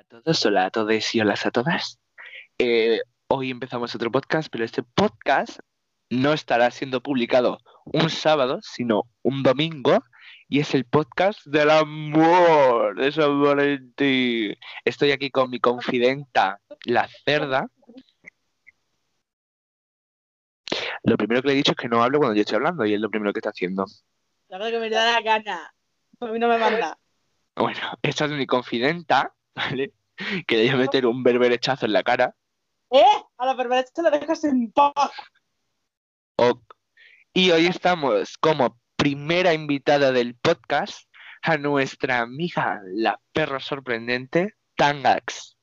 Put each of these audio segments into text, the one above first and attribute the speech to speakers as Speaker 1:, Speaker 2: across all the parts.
Speaker 1: a todos, hola a todos y hola a todas. Eh, hoy empezamos otro podcast, pero este podcast no estará siendo publicado un sábado, sino un domingo, y es el podcast del amor de San Valentín. Estoy aquí con mi confidenta, la cerda. Lo primero que le he dicho es que no hablo cuando yo estoy hablando, y es lo primero que está haciendo.
Speaker 2: La verdad que me da la gana. A mí no me manda.
Speaker 1: Bueno, esta es mi confidenta, ¿vale? Que le voy a meter un berberechazo en la cara.
Speaker 2: ¿Eh? A la perversa la dejas en paz.
Speaker 1: Ok. Y hoy estamos como primera invitada del podcast a nuestra amiga, la perra sorprendente, Tangax.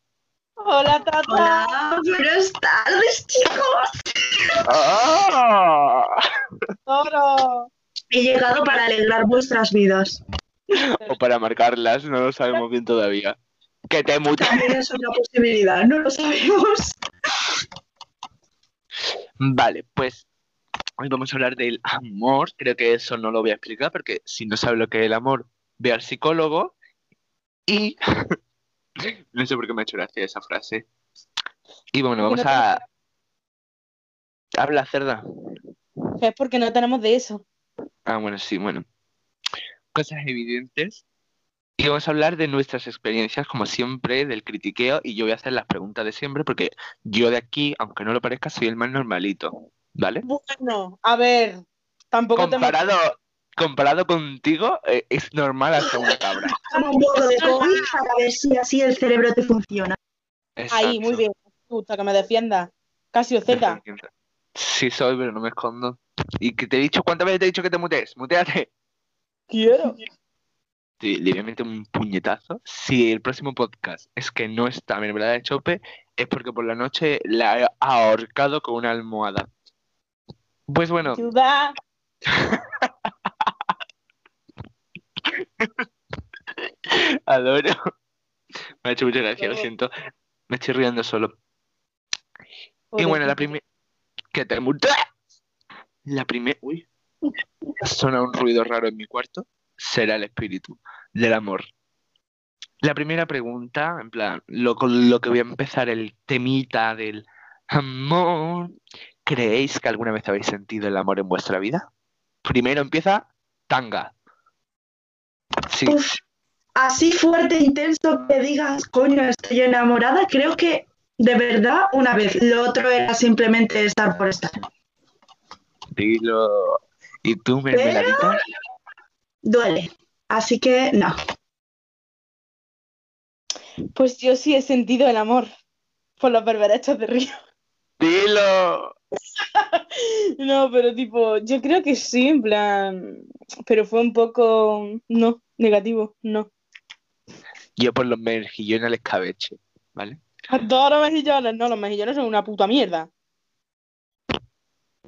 Speaker 2: Hola, Tata.
Speaker 3: Hola, buenas tardes, chicos.
Speaker 1: ¡Ah!
Speaker 2: Toro.
Speaker 3: He llegado para alegrar vuestras vidas.
Speaker 1: O para marcarlas, no lo sabemos bien todavía. Que te mutas.
Speaker 3: También es una posibilidad, no lo sabemos.
Speaker 1: Vale, pues hoy vamos a hablar del amor. Creo que eso no lo voy a explicar porque si no sabe lo que es el amor, ve al psicólogo. Y no sé por qué me ha hecho gracia esa frase. Y bueno, vamos a. Habla, cerda.
Speaker 2: Es porque no tenemos de eso.
Speaker 1: Ah, bueno, sí, bueno. Cosas evidentes. Y vamos a hablar de nuestras experiencias, como siempre, del critiqueo. Y yo voy a hacer las preguntas de siempre, porque yo de aquí, aunque no lo parezca, soy el más normalito. ¿Vale?
Speaker 2: Bueno, a ver. Tampoco te
Speaker 1: Comparado, comparado contigo, eh, es normal hasta una cabra.
Speaker 3: Un poco de COVID para ver si así el cerebro te funciona.
Speaker 2: Ahí, muy bien. Me gusta que me defienda. Casio Z.
Speaker 1: Sí soy, pero no me escondo. ¿Y que te he dicho cuántas veces te he dicho que te mutees? ¡Muteate!
Speaker 2: Quiero.
Speaker 1: Le voy a meter un puñetazo. Si el próximo podcast es que no está en verdad de chope, es porque por la noche la he ahorcado con una almohada. Pues bueno,
Speaker 2: Ciudad.
Speaker 1: adoro. Me ha hecho mucha gracia, lo siento. Me estoy riendo solo. Y bueno, la primera. Que te mutees. La primera. Uy. Suena un ruido raro en mi cuarto. Será el espíritu del amor. La primera pregunta, en plan, lo, con lo que voy a empezar el temita del amor. ¿Creéis que alguna vez habéis sentido el amor en vuestra vida? Primero empieza Tanga. Sí,
Speaker 3: Uf, así fuerte, intenso que digas, coño, estoy enamorada, creo que de verdad una vez. Lo otro era simplemente estar por estar.
Speaker 1: dilo. ¿Y tú, mermeladita?
Speaker 3: Duele. Así que no.
Speaker 2: Pues yo sí he sentido el amor por los berberechos de río.
Speaker 1: Dilo.
Speaker 2: No, pero tipo, yo creo que sí, en plan, pero fue un poco, no, negativo, no.
Speaker 1: Yo por los mejillones al escabeche, ¿vale?
Speaker 2: A todos los mejillones, no, los mejillones son una puta mierda.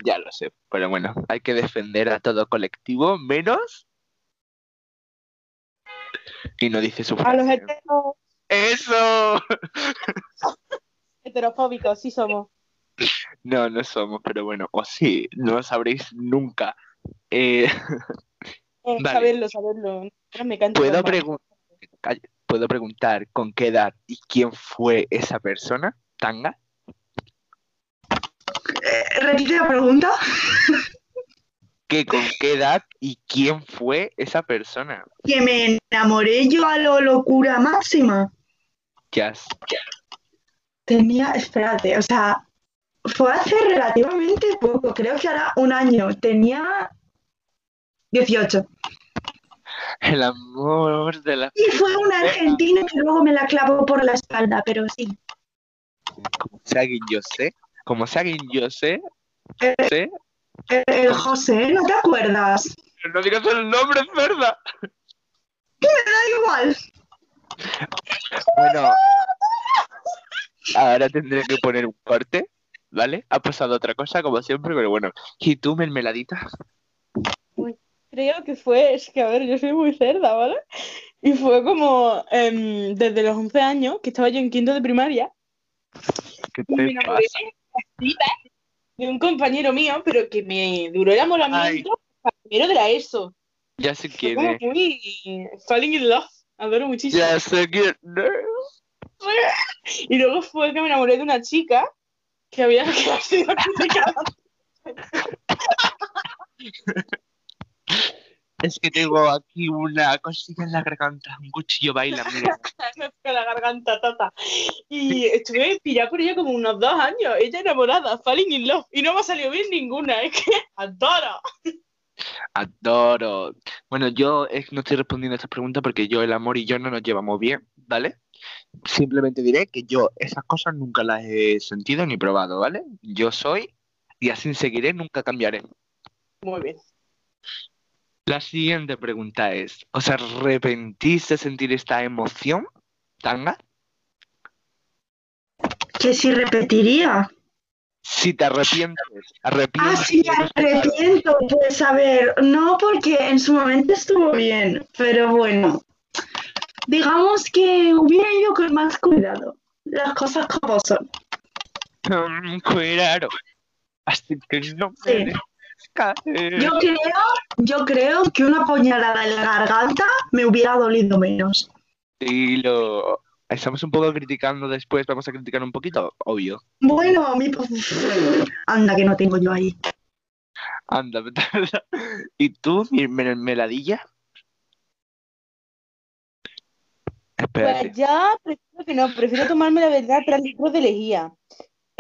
Speaker 1: Ya lo sé, pero bueno, hay que defender a todo colectivo, menos. Y no dice su
Speaker 2: A los
Speaker 1: frase.
Speaker 2: heteros,
Speaker 1: ¡Eso!
Speaker 2: heterofóbicos, sí somos.
Speaker 1: No, no somos, pero bueno, o sí, no lo sabréis nunca. Eh,
Speaker 2: Eh,
Speaker 1: Vale.
Speaker 2: Saberlo, saberlo. Ahora me
Speaker 1: ¿puedo, ¿Puedo preguntar con qué edad y quién fue esa persona? ¿Tanga?
Speaker 3: Eh, Repite la pregunta.
Speaker 1: ¿Qué, ¿Con qué edad y quién fue esa persona?
Speaker 3: Que me enamoré yo a lo locura máxima.
Speaker 1: Jazz.
Speaker 3: Tenía, espérate, o sea, fue hace relativamente poco, creo que ahora un año. Tenía 18.
Speaker 1: El amor de la...
Speaker 3: Y fue una argentina que luego me la clavó por la espalda, pero sí.
Speaker 1: Como sea quien yo sé. Como sea quien yo sé.
Speaker 3: Eh,
Speaker 1: sé.
Speaker 3: El, el José, ¿no te acuerdas?
Speaker 1: No digas el nombre, es verdad.
Speaker 3: Da igual.
Speaker 1: Bueno, ahora tendré que poner un corte, ¿vale? Ha pasado otra cosa, como siempre, pero bueno. ¿Y tú, mermeladita?
Speaker 2: Creo que fue, es que a ver, yo soy muy cerda, ¿vale? Y fue como em, desde los 11 años, que estaba yo en quinto de primaria,
Speaker 1: ¿Qué
Speaker 2: y me
Speaker 1: te
Speaker 2: enamoré
Speaker 1: pasa?
Speaker 2: de un compañero mío, pero que me duró el enamoramiento hasta primero de la ESO.
Speaker 1: Ya sé quién
Speaker 2: como
Speaker 1: es.
Speaker 2: muy falling in love. Adoro muchísimo.
Speaker 1: Ya sé quién es.
Speaker 2: Y luego fue que me enamoré de una chica que había sido criticada.
Speaker 1: Es que tengo aquí una cosilla en la garganta, un cuchillo baila, mira.
Speaker 2: Fue la garganta, tata. Y estuve pillada por ella como unos dos años. Ella enamorada, falling in love. Y no me ha salido bien ninguna, es que adoro.
Speaker 1: Adoro. Bueno, yo no estoy respondiendo a esta pregunta porque yo, el amor y yo no nos llevamos bien, ¿vale? Simplemente diré que yo esas cosas nunca las he sentido ni probado, ¿vale? Yo soy y así seguiré, nunca cambiaré.
Speaker 2: Muy bien.
Speaker 1: La siguiente pregunta es, ¿os arrepentís de sentir esta emoción, Tanga?
Speaker 3: Que si repetiría.
Speaker 1: Si te arrepientes,
Speaker 3: Ah,
Speaker 1: arrepientes.
Speaker 3: sí, me arrepiento. Pues a ver, no porque en su momento estuvo bien, pero bueno. Digamos que hubiera ido con más cuidado. Las cosas como son.
Speaker 1: Cuidado. Así que no
Speaker 3: Sí.
Speaker 1: me dejes caer.
Speaker 3: Yo creo, yo creo que una puñalada en la garganta me hubiera dolido menos.
Speaker 1: Y lo estamos un poco criticando después, vamos a criticar un poquito, obvio.
Speaker 3: Bueno, mi... Anda, que no tengo yo ahí.
Speaker 1: Anda, ¿Y tú, mi me- meladilla? Espérate.
Speaker 2: Pues ya prefiero que no, prefiero tomarme la verdad tras litros de lejía.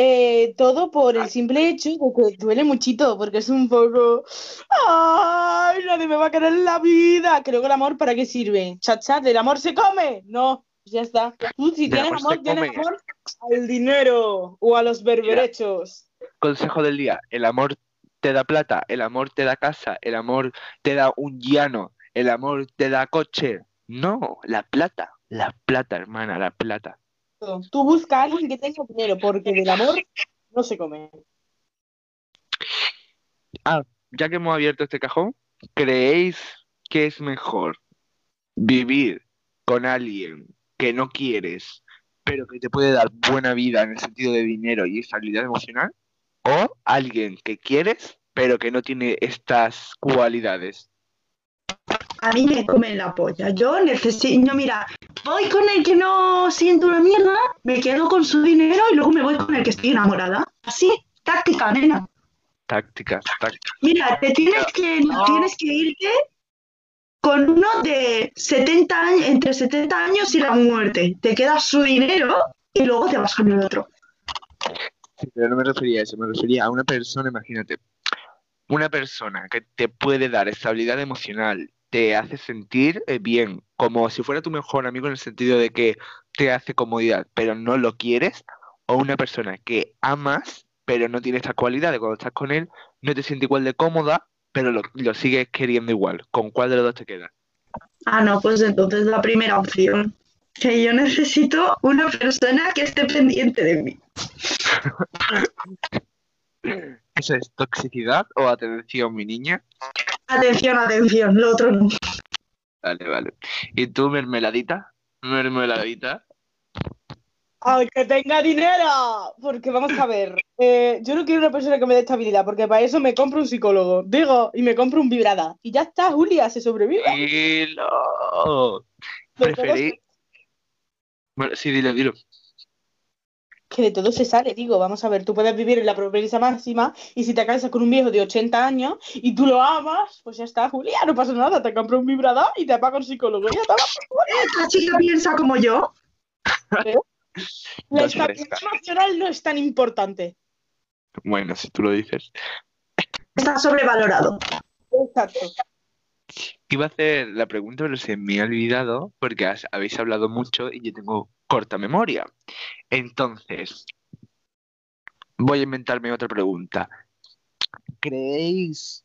Speaker 2: Eh, todo por el simple hecho de que duele muchito, porque es un poco. ¡Ay! Nadie me va a querer en la vida. Creo que el amor, ¿para qué sirve? Chat, chat, ¿el amor se come? No, ya está. Tú, si tienes
Speaker 1: amor
Speaker 2: amor, tienes
Speaker 1: come.
Speaker 2: amor al dinero o a los berberechos.
Speaker 1: Consejo del día, el amor te da plata, el amor te da casa, el amor te da un llano, el amor te da coche. No, la plata, la plata, hermana, la plata.
Speaker 2: Tú busca a alguien que tenga dinero, porque del amor no se come.
Speaker 1: Ya que hemos abierto este cajón, ¿creéis que es mejor vivir con alguien que no quieres, pero que te puede dar buena vida en el sentido de dinero y estabilidad emocional? ¿O alguien que quieres, pero que no tiene estas cualidades?
Speaker 3: A mí me come la polla. Yo necesito, no, mira, voy con el que no siento una mierda, me quedo con su dinero y luego me voy con el que estoy enamorada. Así, táctica, nena.
Speaker 1: Tácticas, tácticas.
Speaker 3: Mira, te tienes que,
Speaker 1: No.
Speaker 3: tienes que irte con uno de 70 años, entre 70 años y la muerte. Te quedas su dinero y luego te vas con el otro.
Speaker 1: Sí, pero no me refería a eso, me refería a una persona, imagínate, una persona que te puede dar estabilidad emocional, te hace sentir eh, bien, como si fuera tu mejor amigo en el sentido de que te hace comodidad, pero no lo quieres, o una persona que amas, pero no tiene esta cualidad de cuando estás con él, no te sientes igual de cómoda, pero lo, lo sigues queriendo igual. ¿Con cuál de los dos te quedas?
Speaker 3: Ah, no, pues entonces la primera opción. Que yo necesito una persona que esté pendiente de mí.
Speaker 1: ¿Eso es toxicidad o atención, mi niña?
Speaker 3: Atención, atención, lo otro no.
Speaker 1: Vale, vale. ¿Y tú, mermeladita? Mermeladita.
Speaker 2: Al que tenga dinero, porque vamos a ver, eh, yo no quiero una persona que me dé estabilidad, porque para eso me compro un psicólogo, digo, y me compro un vibrada, y ya está, Julia, se sobrevive.
Speaker 1: Dilo.
Speaker 2: De todo
Speaker 1: Preferí. Bueno, sí, dilo, dilo.
Speaker 2: Que de todo se sale, digo, vamos a ver, tú puedes vivir en la pobreza máxima, y si te casas con un viejo de 80 años, y tú lo amas, pues ya está, Julia, no pasa nada, te compro un vibrada y te paga un psicólogo, ya está.
Speaker 3: Esta chica piensa como yo.
Speaker 2: La
Speaker 1: Dos
Speaker 2: estabilidad emocional no es tan importante.
Speaker 1: Bueno, si tú lo dices.
Speaker 3: Está sobrevalorado.
Speaker 2: Exacto.
Speaker 1: Iba a hacer la pregunta, pero se me ha olvidado porque has- habéis hablado mucho y yo tengo corta memoria. Entonces, voy a inventarme otra pregunta. ¿Creéis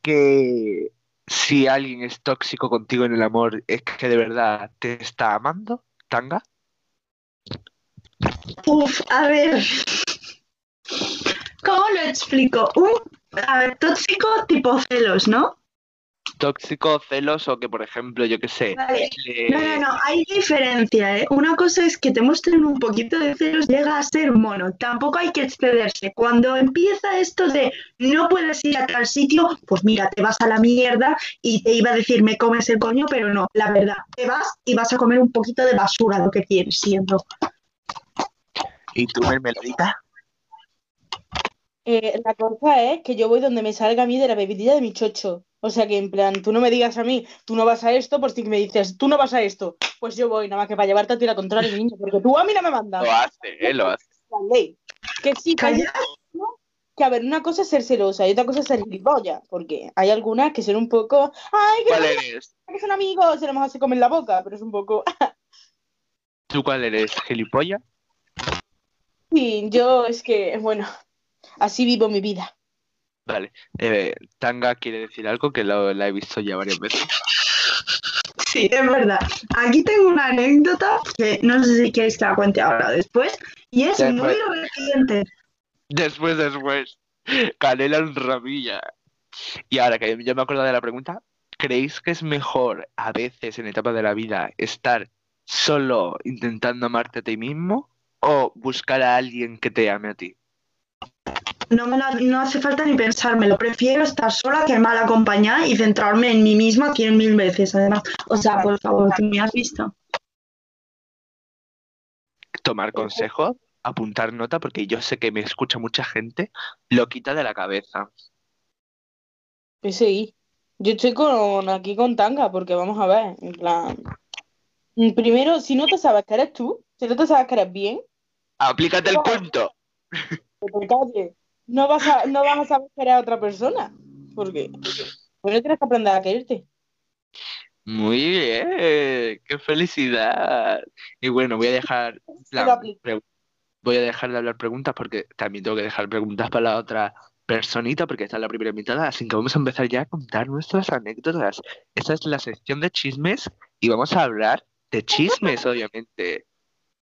Speaker 1: que si alguien es tóxico contigo en el amor es que de verdad te está amando, Tanga?
Speaker 3: Uf, a ver. ¿Cómo lo explico? Un tóxico tipo celos, ¿no?
Speaker 1: Tóxico, celoso, que por ejemplo, yo qué sé,
Speaker 3: Vale.
Speaker 1: le-
Speaker 3: No, no, no, hay diferencia, ¿eh? Una cosa es que te muestren un poquito de celos, llega a ser mono. Tampoco hay que excederse. Cuando empieza esto de no puedes ir a tal sitio, pues mira, te vas a la mierda y te iba a decir me comes el coño, pero no, la verdad, te vas y vas a comer un poquito de basura, lo que quieres siendo.
Speaker 1: ¿Y tú, mermeladita?
Speaker 2: Eh, la cosa es que yo voy donde me salga a mí de la bebidilla de mi chocho. O sea que en plan, tú no me digas a mí, tú no vas a esto, por si me dices, tú no vas a esto, pues yo voy, nada más que para llevarte a ti la contraria, niño, porque tú a mí no me mandas.
Speaker 1: Lo hace, eh, lo hace.
Speaker 2: La ley. Que sí, que, hay-
Speaker 3: Calla.
Speaker 2: que a ver, una cosa es ser celosa y otra cosa es ser gilipollas, porque hay algunas que son un poco, ay, que,
Speaker 1: ¿Cuál eres?
Speaker 2: que son amigos, se lo mejor se comen la boca, pero es un poco,
Speaker 1: ¿Tú cuál eres? ¿Gilipollas?
Speaker 2: sí, yo es que, bueno, así vivo mi vida.
Speaker 1: Vale. Eh, Tanga quiere decir algo que lo, la he visto ya varias veces.
Speaker 3: Sí, es verdad. Aquí tengo una anécdota que no sé si queréis que la cuente ahora o después. Y es
Speaker 1: Después.
Speaker 3: muy reciente.
Speaker 1: Después, después. Canela en ramilla. Y ahora que ya me acuerdo de la pregunta, ¿creéis que es mejor a veces en etapas de la vida estar solo intentando amarte a ti mismo o buscar a alguien que te ame a ti?
Speaker 3: No, me la- no hace falta ni pensármelo. Prefiero estar sola que mal acompañada y centrarme en mí misma cien mil veces, además. O sea, por favor, ¿tú me has visto?
Speaker 1: Tomar consejos, apuntar nota, porque yo sé que me escucha mucha gente, lo quita de la cabeza.
Speaker 2: Pues sí, yo estoy con, aquí con tanga, porque vamos a ver, en plan, primero, si no te sabes que eres tú, si no te sabes que eres bien,
Speaker 1: ¡Aplícate el cuento!
Speaker 2: que te calles. No vas a, no vas a saber que eres otra persona, porque bueno, tienes que aprender a quererte.
Speaker 1: Muy bien, qué felicidad. Y bueno, voy a dejar, voy a dejar de hablar preguntas porque también tengo que dejar preguntas para la otra personita porque esta es la primera invitada, así que vamos a empezar ya a contar nuestras anécdotas. Esta es la sección de chismes y vamos a hablar de chismes, obviamente.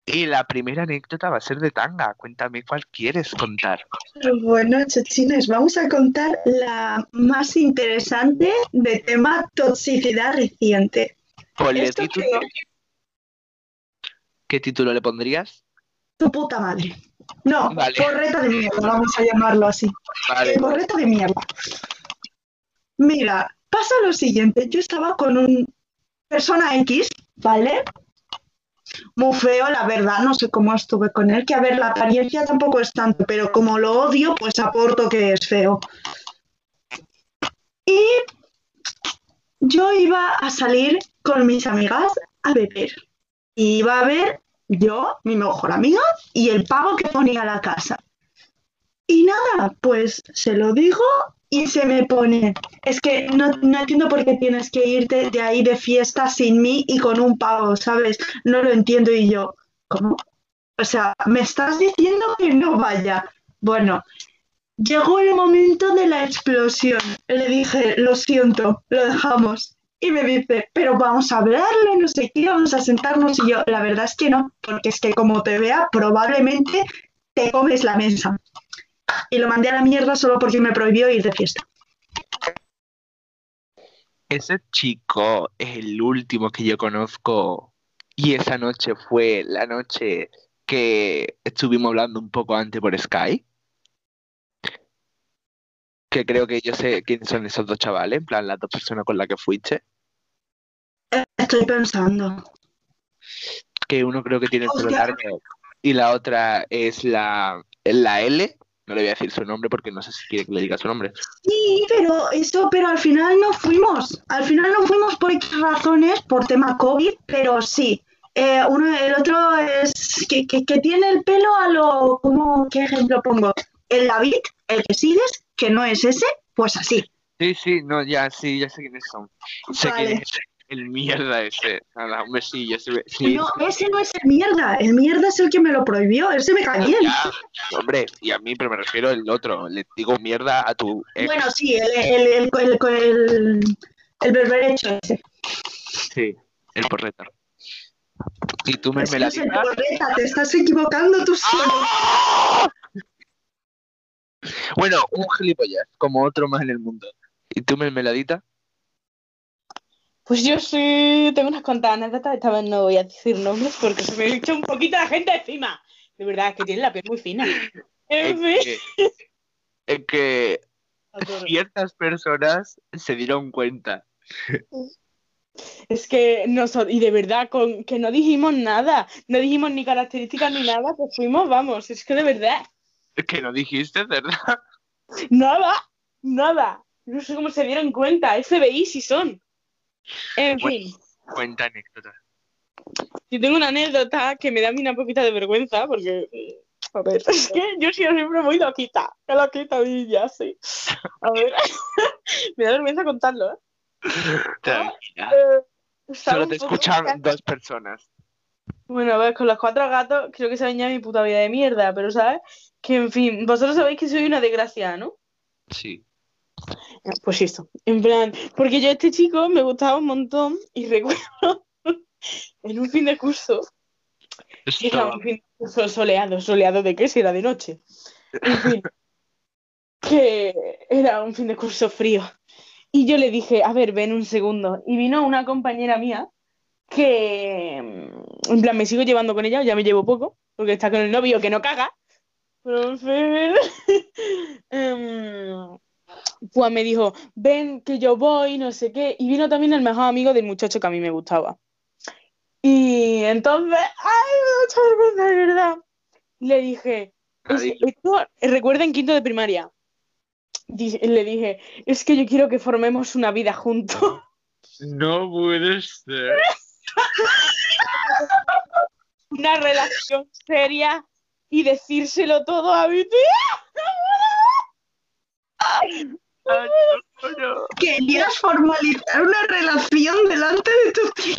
Speaker 1: Y la primera anécdota va a ser de Tanga. Cuéntame cuál quieres contar.
Speaker 3: Bueno, chochines, vamos a contar la más interesante de tema toxicidad reciente.
Speaker 1: Título. ¿Qué título le pondrías?
Speaker 3: Tu puta madre. No,
Speaker 1: Vale.
Speaker 3: porreta de mierda, vamos a llamarlo así.
Speaker 1: Vale.
Speaker 3: Porreta de mierda. Mira, pasa lo siguiente. Yo estaba con un persona X, ¿vale? Muy feo, la verdad, no sé cómo estuve con él, que a ver, la apariencia tampoco es tanto, pero como lo odio, pues aporto que es feo. Y yo iba a salir con mis amigas a beber. Y iba a ver yo, mi mejor amiga, y el pago que ponía la casa. Y nada, pues se lo digo y se me pone. Es que no, no entiendo por qué tienes que irte de ahí de fiesta sin mí y con un pago, ¿sabes? No lo entiendo y yo, ¿cómo? O sea, me estás diciendo que no vaya. Bueno, llegó el momento de la explosión. Le dije, lo siento, lo dejamos. Y me dice, pero vamos a hablarlo, no sé qué, vamos a sentarnos. Y yo, la verdad es que no, porque es que como te vea, probablemente te comes la mesa. Y lo mandé a la mierda solo porque me prohibió ir de fiesta.
Speaker 1: Ese chico es el último que yo conozco y esa noche fue la noche que estuvimos hablando un poco antes por Skype. Que creo que yo sé quiénes son esos dos chavales, en plan las dos personas con las que fuiste.
Speaker 3: Estoy pensando.
Speaker 1: Que uno creo que tiene el pelo largo y la otra es la, es la L. No le voy a decir su nombre porque no sé si quiere que le diga su nombre.
Speaker 3: Sí, pero eso, pero al final no fuimos. Al final no fuimos por X razones, por tema COVID, pero sí. Eh, uno, el otro es que, que, que tiene el pelo a lo, ¿cómo, ¿qué ejemplo pongo? El David, el que sigues, que no es ese, pues así.
Speaker 1: Sí, sí, no, ya, sí, ya sé quiénes son. Sé
Speaker 3: Vale.
Speaker 1: quién el mierda ese. Nada, un besillo. ese- Sí,
Speaker 3: No, ese no es el mierda, el mierda es el que me lo prohibió, ese me cae bien.
Speaker 1: Ya, hombre, y a mí, pero me refiero al otro. Le digo mierda a tu ex.
Speaker 3: Bueno, sí, el, el, el, el, el, el berberecho ese.
Speaker 1: Sí, el porreta. Y tú,
Speaker 3: Ese no es el
Speaker 1: mermeladita.
Speaker 3: porreta, te estás equivocando tú solo.
Speaker 1: Bueno, un gilipollas, como otro más en el mundo. ¿Y tú, mermeladita?
Speaker 2: Pues yo sí, tengo unas cuantas anécdotas, esta vez no voy a decir nombres porque se me echa un poquito la gente encima. De verdad, es que tiene la piel muy fina.
Speaker 1: Es
Speaker 2: En fin.
Speaker 1: que, es que ciertas personas se dieron cuenta.
Speaker 2: Es que nosotros, y de verdad, con que no dijimos nada, no dijimos ni características ni nada, pues fuimos, vamos, es que de verdad,
Speaker 1: Es que no dijiste, ¿verdad?
Speaker 2: nada, nada. No sé cómo se dieron cuenta, FBI sí son. En
Speaker 1: Bueno.
Speaker 2: fin,
Speaker 1: Cuenta anécdota.
Speaker 2: yo tengo una anécdota que me da a mí una poquita de vergüenza, porque, mm, a ver, es que yo siempre muy loquita, qué loquita niña, sí. A ver, me da vergüenza contarlo, ¿eh?
Speaker 1: Tranquila.
Speaker 2: Eh,
Speaker 1: Solo te escuchan dos personas.
Speaker 2: Bueno, a ver, con los cuatro gatos creo que saben ya mi puta vida de mierda, pero ¿sabes? Que en fin, vosotros sabéis que soy una desgraciada, ¿no?
Speaker 1: Sí.
Speaker 2: Pues eso, en plan, porque yo a este chico me gustaba un montón y recuerdo en un fin de curso, era
Speaker 1: Estaba-
Speaker 2: un fin de curso soleado, soleado de qué, si era de noche, en fin, que era un fin de curso frío. Y yo le dije, a ver, ven un segundo. Y vino una compañera mía que, mm, en plan, me sigo llevando con ella, ya me llevo poco, porque está con el novio que no caga. Pero, fin, em, pues me dijo, ven que yo voy, no sé qué. Y vino también el mejor amigo del muchacho que a mí me gustaba. Y entonces, ay, me da mucha vergüenza, de verdad. Le dije, es- esto, recuerda en quinto de primaria. Le dije, es que yo quiero que formemos una vida juntos.
Speaker 1: No puede ser.
Speaker 2: Una relación seria y decírselo todo a mi tía.
Speaker 1: Ay, no.
Speaker 3: Querías formalizar una relación delante de tu tío.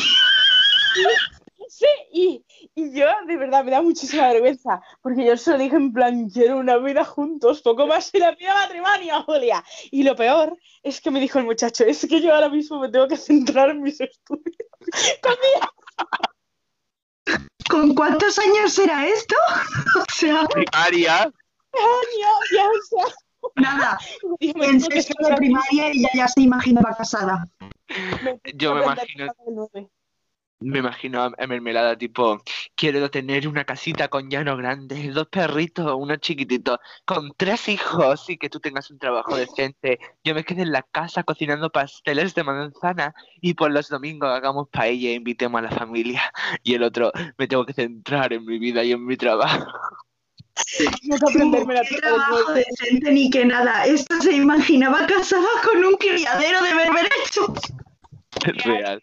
Speaker 2: Sí, y, y yo de verdad me da muchísima vergüenza, porque yo se lo dije en plan, quiero una vida juntos, poco más y la vida matrimonio, Julia. Y lo peor es que me dijo el muchacho, es que yo ahora mismo me tengo que centrar en mis estudios. Con mi
Speaker 3: ¿Con cuántos años era esto? O sea,
Speaker 1: Primaria.
Speaker 2: año, ya, o sea,
Speaker 3: nada.
Speaker 2: dijo, me
Speaker 3: En sexto de primaria ella ya se imaginaba casada.
Speaker 1: Yo me imagino-. Me imagino a Mermelada tipo, quiero tener una casita con llano grande, dos perritos, uno chiquitito, con tres hijos y que tú tengas un trabajo decente. Yo me quede en la casa cocinando pasteles de manzana y por los domingos hagamos paella e invitemos a la familia. Y el otro, me tengo que centrar en mi vida y en mi trabajo.
Speaker 2: Tengo que aprenderme la
Speaker 3: decente ni que nada. Esta se imaginaba casada con un criadero de berberechos.
Speaker 1: Es real.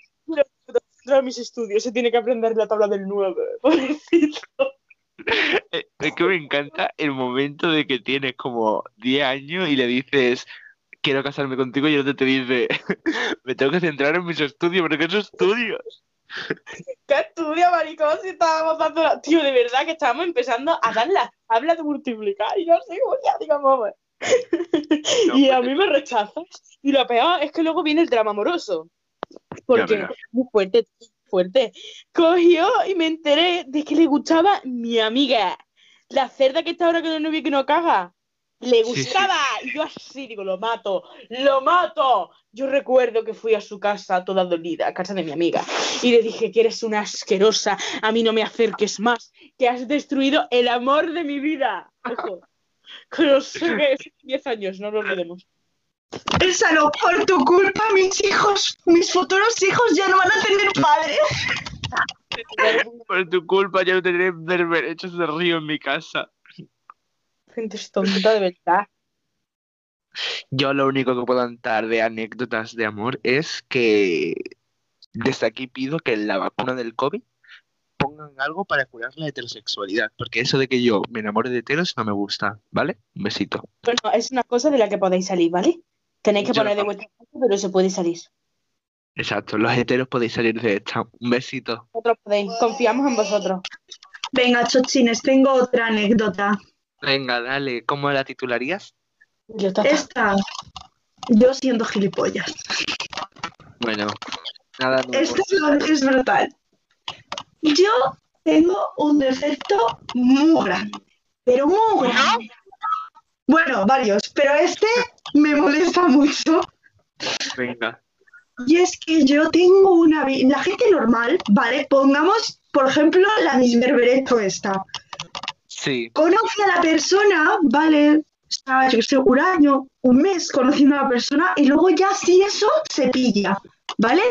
Speaker 2: Mis estudios, se tiene que aprender la tabla del 9. Pobrecito.
Speaker 1: Eh, Es que me encanta el momento de que tienes como 10 años y le dices, quiero casarme contigo y el otro te dice, me tengo que centrar en mis estudios, pero ¿qué estudios?
Speaker 2: ¿Qué estudia, maricón? Si estábamos dando la... Tío, de verdad que estábamos empezando a dar las tablas de multiplicar y yo sigo ya, digo, vamos.
Speaker 1: No,
Speaker 2: y a
Speaker 1: pues,
Speaker 2: mí me rechazas. Y lo peor es que luego viene el drama amoroso. Porque muy fuerte, fuerte. Cogió y me enteré de que le gustaba mi amiga. La cerda que está ahora con el novio que no caga. Le gustaba. Y yo así digo, lo mato, lo mato. Yo recuerdo que fui a su casa toda dolida, a casa de mi amiga. Y le dije que eres una asquerosa, a mí no me acerques más, que has destruido el amor de mi vida. Ojo. Que no sé qué es 10 años, no lo olvidemos.
Speaker 3: Piénsalo, por tu culpa mis hijos, mis futuros hijos ya no van a tener padre.
Speaker 1: Por tu culpa ya no tendré derechos de río en mi casa.
Speaker 2: Gente es tonta de verdad.
Speaker 1: Yo lo único que puedo contar de anécdotas de amor es que desde aquí pido que en la vacuna del COVID pongan algo para curar la heterosexualidad, porque eso de que yo me enamore de heteros no me gusta, ¿vale? Un besito.
Speaker 2: Bueno, es una cosa de la que podéis salir, ¿vale? Tenéis que
Speaker 1: Yo
Speaker 2: poner de
Speaker 1: no.
Speaker 2: vuestra parte, pero se puede salir.
Speaker 1: Exacto, los heteros podéis salir de esta. Un besito.
Speaker 2: Vosotros podéis, confiamos en vosotros.
Speaker 3: Venga, chochines, tengo otra anécdota.
Speaker 1: Venga, dale, ¿cómo la titularías?
Speaker 2: Yo.
Speaker 3: Esta, yo siendo gilipollas.
Speaker 1: Bueno, nada.
Speaker 3: Esto es, es brutal. Yo tengo un defecto muy grande, pero muy grande. Bueno, varios, pero este me molesta mucho.
Speaker 1: Venga.
Speaker 3: Y es que yo tengo una... La gente normal, ¿vale? Pongamos, por ejemplo, la Miss Berbereto esta.
Speaker 1: Sí,
Speaker 3: Conoce a la persona, ¿vale? Está, yo sé, un año, un mes conociendo a la persona y luego ya si eso se pilla, ¿vale?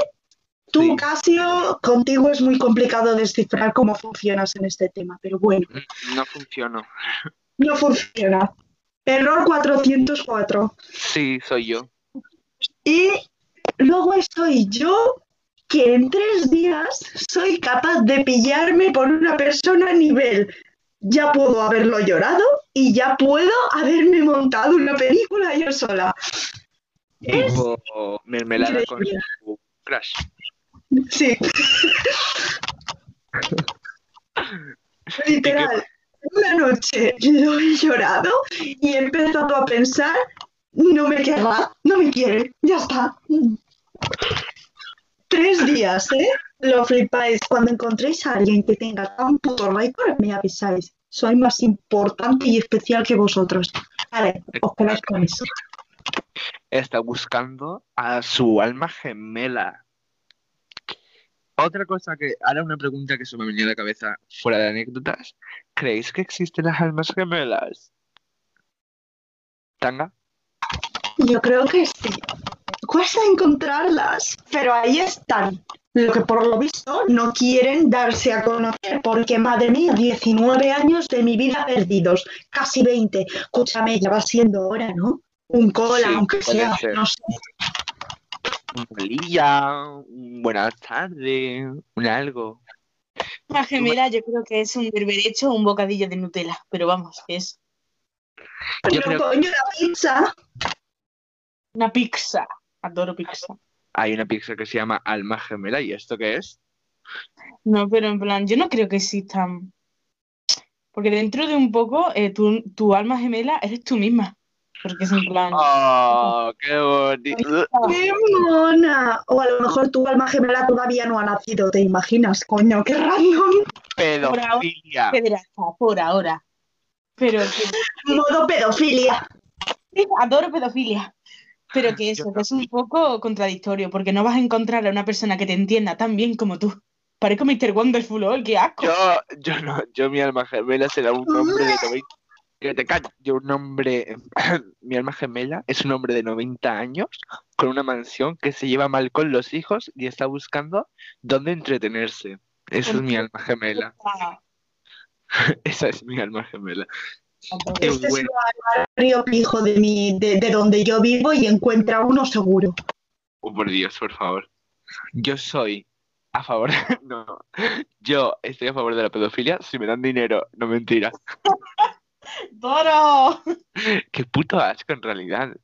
Speaker 3: Tú,
Speaker 1: Sí.
Speaker 3: Casio, contigo es muy complicado descifrar cómo funcionas en este tema, pero bueno,
Speaker 1: No funcionó.
Speaker 3: no funciona. Error 404.
Speaker 1: Sí, soy yo.
Speaker 3: Y luego estoy yo, que en tres días soy capaz de pillarme por una persona a nivel. Ya puedo haberlo llorado y ya puedo haberme montado una película yo sola. Es
Speaker 1: mermelada con
Speaker 3: increíble.
Speaker 1: su crush.
Speaker 3: Sí. Literal. Una noche lo he llorado y he empezado a pensar, no me querrá, no me quiere, ya está. Tres días, ¿eh? Lo flipáis. Cuando encontréis a alguien que tenga tan puto récord, me avisáis. Soy más importante y especial que vosotros. Vale, os quedáis con eso.
Speaker 1: Está buscando a su alma gemela. Otra cosa que, ahora una pregunta que se me venía a la cabeza fuera de anécdotas. ¿Creéis que existen las almas gemelas? ¿Tanga?
Speaker 3: Yo creo que sí. Cuesta encontrarlas, pero ahí están. Lo que por lo visto no quieren darse a conocer, porque madre mía, 19 años de mi vida perdidos, casi 20. Escúchame, ya va siendo hora, ¿no? Un cola,
Speaker 1: Sí,
Speaker 3: aunque sea,
Speaker 1: ser.
Speaker 3: no sé.
Speaker 1: Un día, un buenas tardes, un algo.
Speaker 2: Una gemela yo creo que es un berberecho o un bocadillo de Nutella, pero vamos, que es
Speaker 1: Yo
Speaker 3: Pero
Speaker 1: creo
Speaker 3: coño, la pizza.
Speaker 2: una pizza. Adoro pizza.
Speaker 1: hay una pizza que se llama alma gemela. ¿Y esto qué es?
Speaker 2: No, pero en plan, yo no creo que existan. Porque dentro de un poco, eh, tu, tu alma gemela eres tú misma. Porque es en plan.
Speaker 1: ¡Oh, qué bonito!
Speaker 3: ¡Qué mona! O a lo mejor tu alma gemela todavía no ha nacido, ¿te imaginas? Coño, qué random.
Speaker 1: Pedofilia.
Speaker 2: Pederasta, por ahora. Pero
Speaker 3: Modo pedofilia.
Speaker 2: Sí, adoro pedofilia. Pero que eso, que es un poco contradictorio, porque no vas a encontrar a una persona que te entienda tan bien como tú. Parezco Mr. Wonderful hoy, qué asco.
Speaker 1: Yo, yo no, yo mi alma gemela será un hombre de 90. Que te calles. Yo un hombre, mi alma gemela es un hombre de 90 años con una mansión que se lleva mal con los hijos y está buscando dónde entretenerse. Esa es mi alma gemela. Esa es mi alma gemela. Qué
Speaker 3: Este
Speaker 1: bueno.
Speaker 3: va al río pijo de, mi, de, de donde yo vivo y encuentra uno seguro.
Speaker 1: Oh, por Dios, por favor. Yo soy a favor. No. Yo estoy a favor de la pedofilia si me dan dinero. No mentira.
Speaker 2: ¡Doro!
Speaker 1: Qué puto asco en realidad.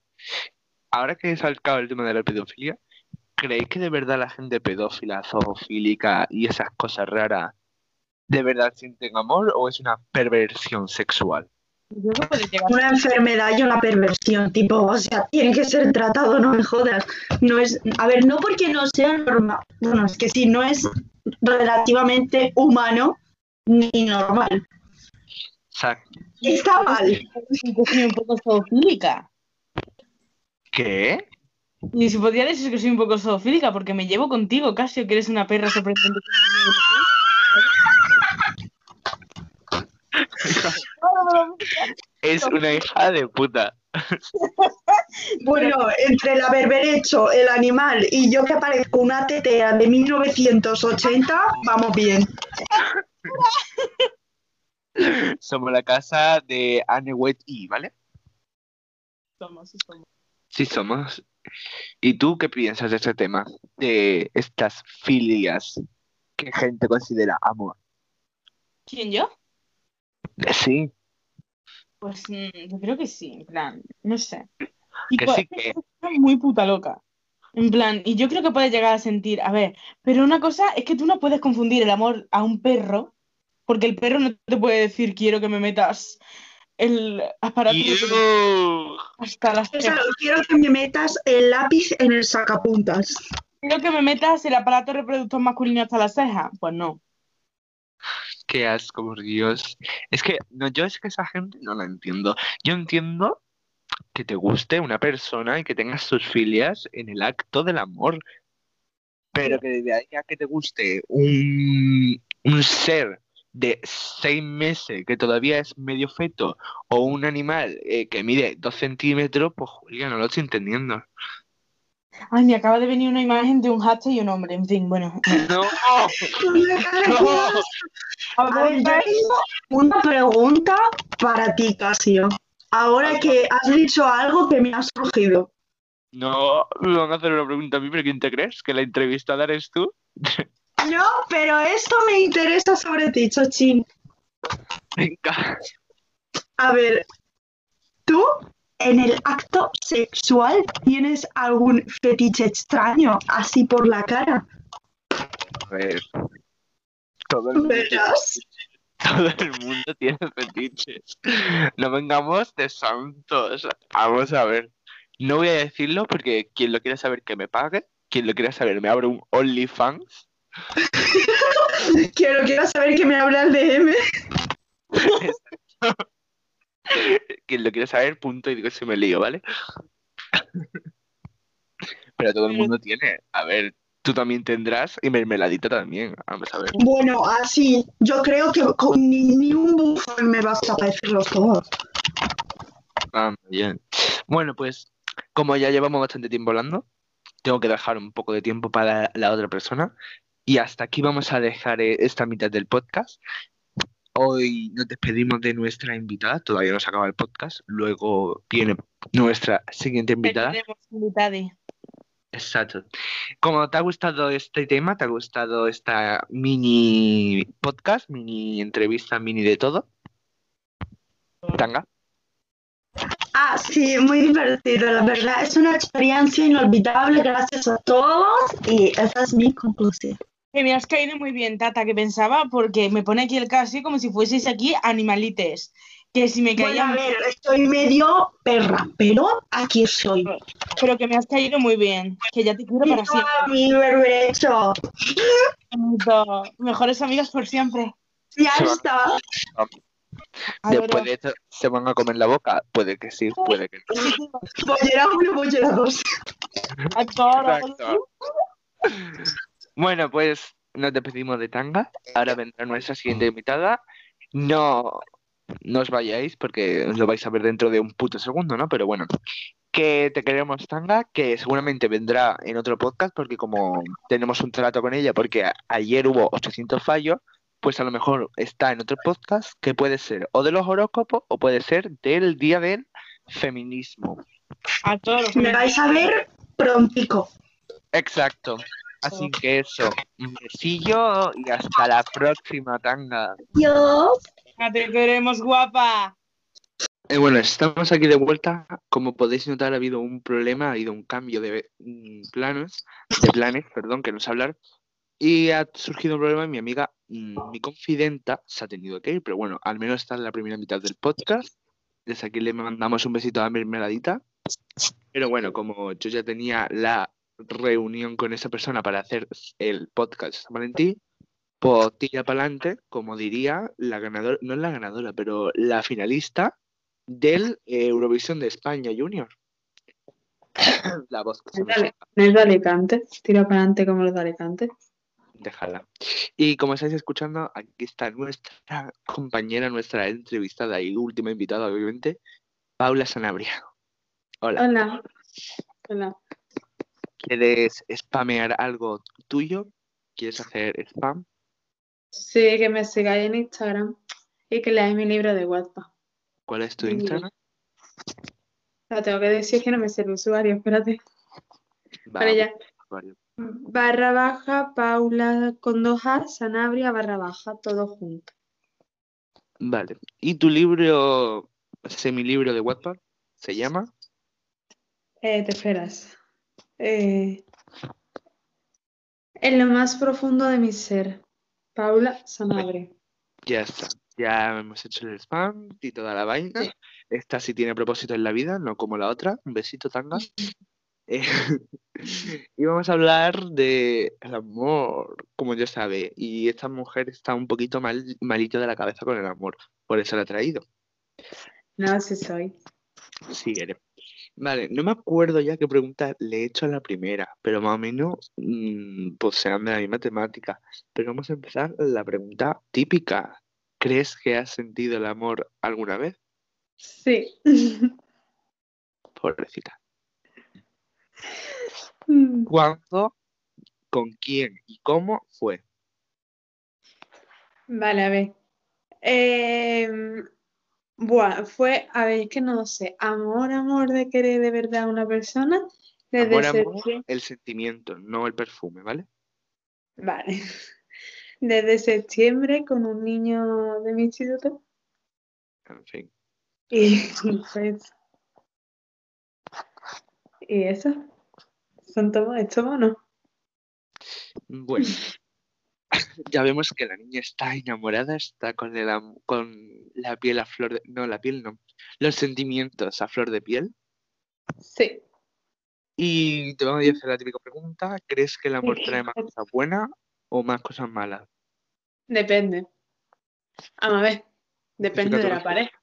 Speaker 1: Ahora que he sacado el tema de la pedofilia, ¿creéis que de verdad la gente pedófila, zoofílica y esas cosas raras de verdad sienten amor o es una perversión sexual?
Speaker 3: Una enfermedad y una perversión, tipo, o sea, tiene que ser tratado, no me jodas. No es, a ver, no porque no sea normal, bueno, es que sí, no es relativamente humano ni normal.
Speaker 1: O sea,
Speaker 3: Está mal.
Speaker 2: Yo soy un poco zoofílica.
Speaker 1: ¿qué?
Speaker 2: Y si podría decir que soy un poco zoofílica, porque me llevo contigo, Casio, que eres una perra sorprendente.
Speaker 1: Es una hija de puta.
Speaker 3: Bueno, entre la berberecho, el animal y yo que parezco una tetea de 1980, vamos bien.
Speaker 1: Somos la casa de Anne Wet E, ¿vale?
Speaker 2: Somos, sí somos.
Speaker 1: Sí, somos. ¿Y tú qué piensas de este tema? De estas filias que gente considera amor.
Speaker 2: ¿Quién yo?
Speaker 1: Sí,
Speaker 2: Pues mm, yo creo que sí, en plan, no sé.
Speaker 1: que
Speaker 2: Tipo,
Speaker 1: sí que.
Speaker 2: es muy puta loca. En plan, y yo creo que puedes llegar a sentir, a ver, pero una cosa es que tú no puedes confundir el amor a un perro, porque el perro no te puede decir quiero que me metas el aparato hasta las
Speaker 3: O sea, quiero que me metas el lápiz en el sacapuntas.
Speaker 2: Quiero que me metas el aparato reproductor masculino hasta las cejas. Pues no.
Speaker 1: Qué asco, por Dios. Es que no, yo es que esa gente no la entiendo. Yo entiendo que te guste una persona y que tengas tus filias en el acto del amor. Pero que desde ahí a que te guste un, un ser de seis meses que todavía es medio feto o un animal eh, que mide dos centímetros, pues Julia, no lo estoy entendiendo.
Speaker 2: Ay, me acaba de venir una imagen de un hashtag y un hombre. En fin, bueno.
Speaker 1: No,
Speaker 3: A
Speaker 2: A
Speaker 3: ver, yo tengo una pregunta para ti, Casio. Ahora que has dicho algo que me ha surgido.
Speaker 1: no, me van a hacer una pregunta a mí, pero ¿quién te crees? ¿Que la entrevistada eres tú?
Speaker 3: No, pero esto me interesa sobre ti, Chochín.
Speaker 1: Venga.
Speaker 3: A ver, ¿tú en el acto sexual tienes algún fetiche extraño así por la cara?
Speaker 1: A ver. Todo el mundo, todo el mundo tiene fetiches. No vengamos de santos. Vamos a ver. No voy a decirlo porque quien lo quiera saber que me pague. Quien lo quiera saber me abro un OnlyFans.
Speaker 3: Quiero, quiero saber que me habla el DM.
Speaker 1: Quien lo quiera saber, punto, y digo si me lío, ¿vale? Pero todo el mundo tiene. A ver, tú también tendrás y mermeladita también. Vamos a ver.
Speaker 3: Bueno, así, yo creo que con ni, ni un bufón me vas a parecer los dos.
Speaker 1: Ah, bien. Bueno, pues como ya llevamos bastante tiempo hablando, tengo que dejar un poco de tiempo para la otra persona. Y hasta aquí vamos a dejar eh, esta mitad del podcast. Hoy nos despedimos de nuestra invitada, todavía no se acaba el podcast. Luego viene nuestra siguiente invitada. Exacto. Como te ha gustado este tema, te ha gustado esta mini podcast, mini entrevista, mini de todo. Tanga.
Speaker 3: Ah, sí, muy divertido, la verdad. Es una experiencia inolvidable, gracias a todos. Y esa es mi conclusión.
Speaker 2: Que me has caído muy bien, Tata, que pensaba, porque me pone aquí el casi como si fueseis aquí animalites. Que si me
Speaker 3: Bueno,
Speaker 2: caía,
Speaker 3: a ver, estoy medio perra, pero aquí estoy.
Speaker 2: pero que me has caído muy bien. Que ya te quiero para siempre.
Speaker 3: Viva mi berberecho.
Speaker 2: Mejores amigas por siempre.
Speaker 3: Ya está.
Speaker 1: Después de esto, ¿se van a comer la boca? Puede que sí, puede que no.
Speaker 3: Bollera uno, bollera dos.
Speaker 1: Exacto. Bueno, pues nos despedimos de Tanga. Ahora vendrá nuestra siguiente invitada. No, no os vayáis porque lo vais a ver dentro de un puto segundo, ¿no? Pero bueno, que te queremos Tanga, que seguramente vendrá en otro podcast porque como tenemos un trato con ella, porque a- ayer hubo 800 fallos, pues a lo mejor está en otro podcast que puede ser o de los horóscopos o puede ser del Día del Feminismo.
Speaker 2: Adoro.
Speaker 3: Me vais a ver prontico.
Speaker 1: Exacto. Así que eso, un besillo y hasta la próxima, Tanga.
Speaker 3: Yo.
Speaker 2: Te queremos, guapa.
Speaker 1: Eh, bueno, estamos aquí de vuelta. Como podéis notar, ha habido un problema, ha habido un cambio de mm, planos, de planes, perdón, que no sé hablar. Y ha surgido un problema y mi amiga, mm, mi confidenta, se ha tenido que ir, pero bueno, al menos está en la primera mitad del podcast. Desde aquí le mandamos un besito a Mermeladita. Pero bueno, como yo ya tenía la reunión con esa persona para hacer el podcast San Valentín, pues tira para adelante, como diría la ganadora, no es la ganadora, pero la finalista del eh, Eurovisión de España Junior. La voz que se me
Speaker 4: es de Alicante, tira para adelante como los de Alicante.
Speaker 1: déjala. Y como estáis escuchando, aquí está nuestra compañera, nuestra entrevistada y última invitada, obviamente, Paula Sanabria. Hola.
Speaker 4: Hola. Hola.
Speaker 1: ¿Quieres spamear algo tuyo? ¿Quieres hacer spam?
Speaker 4: Sí, que me sigáis en Instagram y que leáis mi libro de WhatsApp.
Speaker 1: ¿Cuál es tu. Instagram?
Speaker 4: La tengo que decir que no me sé el usuario, espérate. Vale, ya.
Speaker 1: usuario.
Speaker 4: Barra baja, Paula con dos A, Sanabria, barra baja, todo junto.
Speaker 1: Vale. ¿Y tu libro, semilibro de Wattpad, se llama?
Speaker 4: Eh, te esperas. Eh, en lo más profundo de mi ser, Paula Sanabria.
Speaker 1: Ya está. Ya hemos hecho el spam y toda la vaina. Esta sí tiene propósito en la vida, no como la otra. Un besito, tanga. Eh, y vamos a hablar de el amor, como ya sabe. Y esta mujer está un poquito mal, malito de la cabeza con el amor. Por eso la ha traído.
Speaker 4: No, sí soy.
Speaker 1: Sí, eres. Vale, no me acuerdo ya qué pregunta le he hecho a la primera, pero más o menos mm, pues sean de la misma temática. Pero vamos a empezar la pregunta típica. ¿Crees que has sentido el amor alguna vez?
Speaker 4: Sí.
Speaker 1: Pobrecita.
Speaker 4: Mm,
Speaker 1: ¿Cuándo, con quién y cómo fue?
Speaker 4: Vale, a ver. Em, buah, fue, a ver, es que no sé. Amor, amor de querer de verdad a una persona. Desde
Speaker 1: Amor, amor,
Speaker 4: septiembre.
Speaker 1: el sentimiento, no el perfume, ¿vale?
Speaker 4: Vale. Desde septiembre con un niño de mi instituto.
Speaker 1: En fin.
Speaker 4: Y pues. ¿Y eso? ¿Son todos estos monos?
Speaker 1: Bueno, ya vemos que la niña está enamorada, está con, el con la piel a flor de... No, la piel no. Los sentimientos a flor de piel.
Speaker 4: Sí.
Speaker 1: Y te vamos a hacer la típica pregunta. ¿Crees que el amor trae más cosas buenas o más cosas malas?
Speaker 4: Depende. Vamos a ver. Depende de la pareja.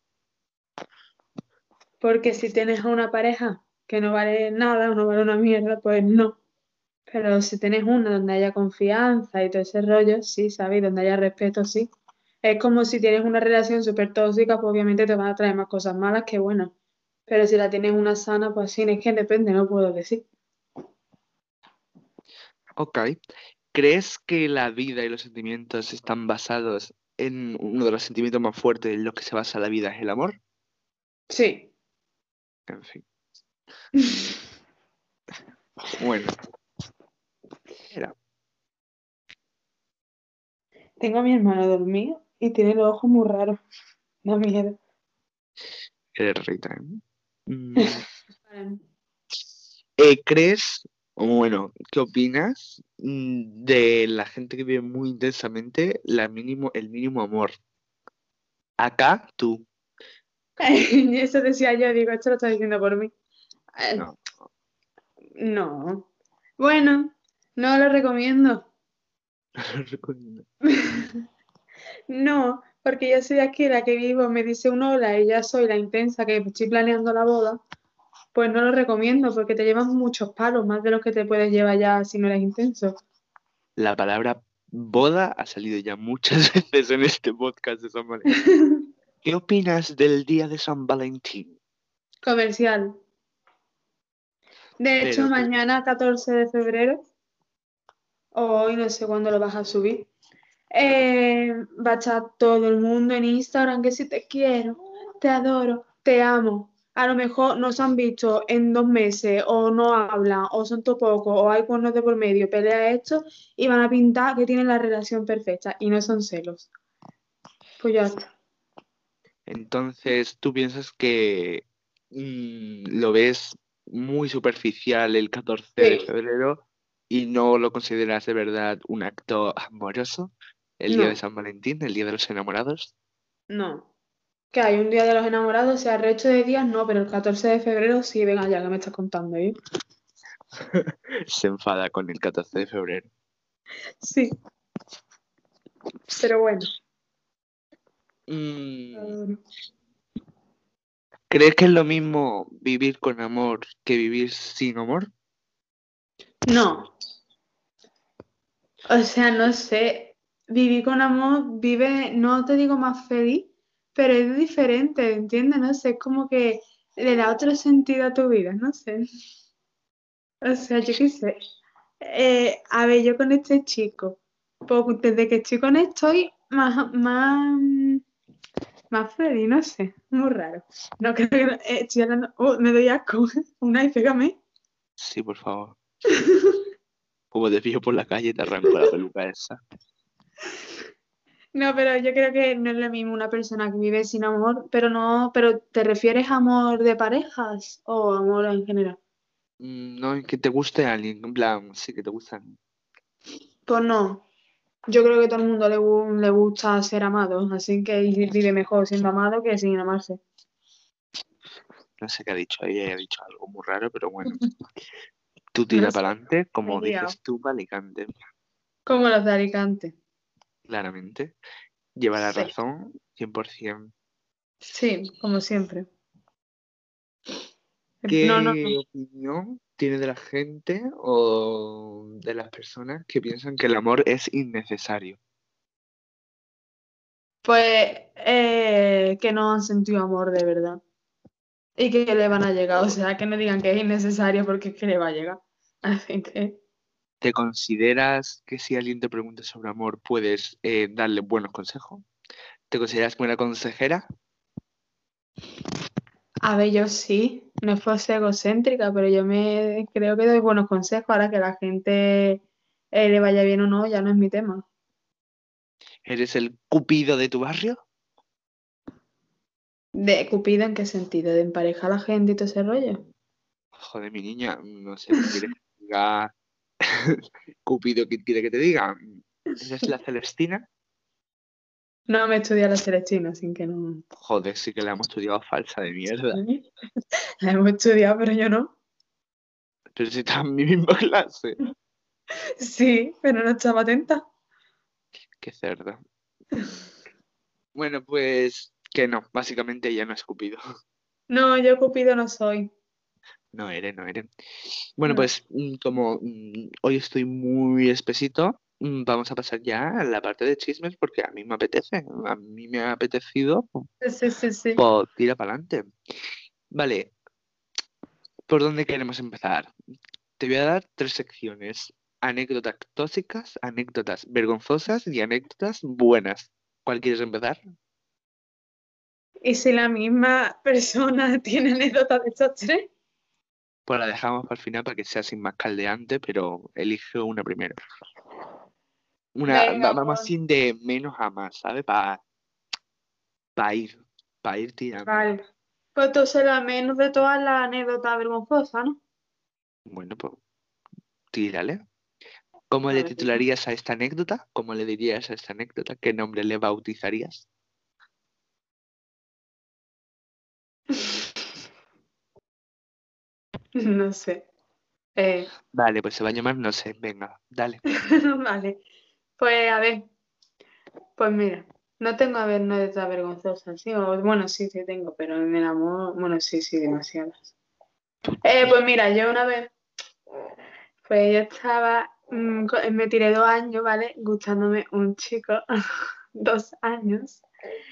Speaker 4: Porque si tienes a una pareja que no vale nada o no vale una mierda, pues no. Pero si tienes una donde haya confianza y todo ese rollo, sí, ¿sabes? Donde haya respeto, sí. Es como si tienes una relación súper tóxica, pues obviamente te van a traer más cosas malas que buenas. Pero si la tienes una sana, pues sí, es que depende, no puedo decir.
Speaker 1: Ok. ¿Crees que la vida y los sentimientos están basados en uno de los sentimientos más fuertes en los que se basa la vida es el amor?
Speaker 4: Sí.
Speaker 1: En fin. Bueno.
Speaker 4: Tengo a mi hermano dormido y tiene los ojos muy raros. Da miedo.
Speaker 1: Eres Rita, ¿eh? Mm, eh, ¿crees, o bueno, qué opinas mm, de la gente que vive muy intensamente la mínimo, el mínimo amor? Acá, tú.
Speaker 4: Eso decía yo, digo, esto lo está diciendo por mí. Eh,
Speaker 1: No.
Speaker 4: No. Bueno, no lo recomiendo. No, porque yo soy aquí la que vivo, me dice un hola y ya soy la intensa que estoy planeando la boda. Pues no lo recomiendo porque te llevas muchos palos, más de los que te puedes llevar ya si no eres intenso.
Speaker 1: La palabra boda ha salido ya muchas veces en este podcast de San Valentín. ¿Qué opinas del día de San Valentín?
Speaker 4: Comercial. De hecho,
Speaker 1: Pero
Speaker 4: mañana 14 de febrero, hoy no sé cuándo lo vas a subir, eh, va a estar todo el mundo en Instagram que si te quiero, te adoro, te amo. A lo mejor no se han visto en dos meses, o no hablan, o son todo poco, o hay cuernos de por medio, pelea esto, y van a pintar que tienen la relación perfecta, y no son celos. Pues ya está.
Speaker 1: Entonces, ¿tú piensas que mm, lo ves muy superficial el 14 de febrero y no lo consideras de verdad un acto amoroso? El día de San Valentín, el día de los enamorados.
Speaker 4: No. Que hay un día de los enamorados, sea el resto de días, no, pero el 14 de febrero sí, venga ya, que me estás contando, ¿eh?
Speaker 1: Se enfada con el 14 de febrero.
Speaker 4: Sí. Pero bueno.
Speaker 1: Mm,
Speaker 4: um,
Speaker 1: ¿crees que es lo mismo vivir con amor que vivir sin amor?
Speaker 4: no. O sea, no sé. Vivir con amor, vive, no te digo más feliz, pero es diferente, ¿entiendes? No sé, es como que le da otro sentido a tu vida, no sé. O sea, yo qué sé. Eh, a ver, yo con este chico, pues desde que estoy con él estoy más, más, más feliz, no sé, muy raro. No creo que no- eh, estoy hablando, oh, me doy asco. Una y pégame.
Speaker 1: Sí, por favor. Como te pillo por la calle, te arranco la peluca esa.
Speaker 4: No, pero yo creo que no es lo mismo una persona que vive sin amor, pero no, pero ¿te refieres a amor de parejas o amor en general?
Speaker 1: Mm, No, que te guste alguien, en plan, sí que te gusta alguien.
Speaker 4: Pues no. Yo creo que a todo el mundo le, le gusta ser amado, así que vive mejor siendo amado que sin amarse.
Speaker 1: No sé qué ha dicho, ella ha dicho algo muy raro, pero bueno. Tú tira para adelante, como dices tú, para Alicante,
Speaker 4: Como los de Alicante.
Speaker 1: claramente. Lleva la
Speaker 4: Sí.
Speaker 1: razón, 100%.
Speaker 4: Sí, como siempre.
Speaker 1: ¿Qué
Speaker 4: No, no, no.
Speaker 1: opinión tiene de la gente o de las personas que piensan que el amor es innecesario?
Speaker 4: Pues eh, que no han sentido amor de verdad. Y que le van a llegar. O sea, que no digan que es innecesario porque es que le va a llegar. Así que,
Speaker 1: ¿Te consideras que si alguien te pregunta sobre amor puedes eh, darle buenos consejos? ¿Te consideras buena consejera?
Speaker 4: a ver, yo sí, no es egocéntrica, pero yo me creo que doy buenos consejos. Ahora que la gente eh, le vaya bien o no, ya no es mi tema.
Speaker 1: ¿Eres el cupido de tu barrio?
Speaker 4: ¿De Cupido en qué sentido? ¿De emparejar a la gente y todo ese rollo?
Speaker 1: Joder, mi niña, no sé, ¿qué quieres que te diga? Cupido, ¿qué quiere que te diga? ¿Eres la Celestina?
Speaker 4: No me estudia la Celestina, así que no.
Speaker 1: Joder, sí que la hemos estudiado falsa de mierda.
Speaker 4: La hemos estudiado, pero yo no.
Speaker 1: Pero si está en mi misma clase.
Speaker 4: Sí, pero no estaba atenta.
Speaker 1: Qué cerda. Bueno, pues que no, básicamente ella no es Cupido.
Speaker 4: No, yo Cupido no soy.
Speaker 1: No eres, no eres. Bueno,
Speaker 4: No.
Speaker 1: pues mm, como mm, hoy estoy muy espesito, mm, vamos a pasar ya a la parte de chismes porque a mí me apetece. A mí me ha apetecido,
Speaker 4: Sí, sí, sí.
Speaker 1: pues tira para adelante. Vale, ¿por dónde queremos empezar? Te voy a dar tres secciones. Anécdotas tóxicas, anécdotas vergonzosas y anécdotas buenas. ¿Cuál quieres empezar?
Speaker 4: ¿Y si la misma persona tiene anécdotas de estos tres?
Speaker 1: Pues la dejamos para el final para que sea sin más caldeante, pero elige una primero. Una,
Speaker 4: Venga,
Speaker 1: vamos
Speaker 4: pues.
Speaker 1: sin de menos a más, ¿sabes? Para ir, para ir tirando.
Speaker 4: Vale. Pues entonces la menos de todas las anécdotas vergonzosas, ¿no?
Speaker 1: Bueno, pues tírale. ¿Cómo le titularías a esta anécdota? ¿Cómo le dirías a esta anécdota? ¿Qué nombre le bautizarías?
Speaker 4: No sé. Eh,
Speaker 1: Vale, pues se va a llamar, no sé, venga, dale.
Speaker 4: vale. Pues a ver. Pues mira, no tengo a ver anécdotas vergonzosas, ¿sí? Bueno, sí, sí tengo, pero en el amor, bueno, sí, sí, demasiadas. Eh, pues mira, yo una vez, pues yo estaba, mm, co- me tiré dos años, ¿vale? Gustándome un chico, dos años,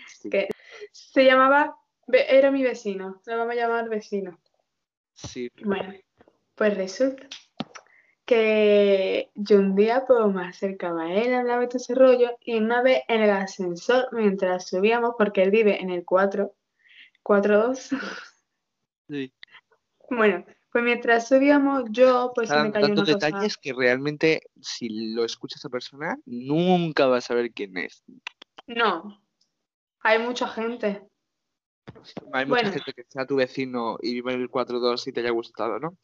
Speaker 1: Sí.
Speaker 4: que se llamaba, era mi vecino, lo vamos a llamar vecino.
Speaker 1: Sí,
Speaker 4: Bueno, pues resulta que yo un día pues me acercaba a él, hablaba de ese rollo, y una vez en el ascensor, mientras subíamos, porque él vive en el 4, 4-2,
Speaker 1: sí.
Speaker 4: bueno, pues mientras subíamos yo, pues me cayó
Speaker 1: tantos
Speaker 4: una cosa.
Speaker 1: detalles que realmente, si lo escucha esa persona, nunca va a saber quién es.
Speaker 4: No, hay mucha gente.
Speaker 1: Hay mucha
Speaker 4: Bueno.
Speaker 1: gente que sea tu vecino y vive en el 4-2 y te haya gustado, ¿no?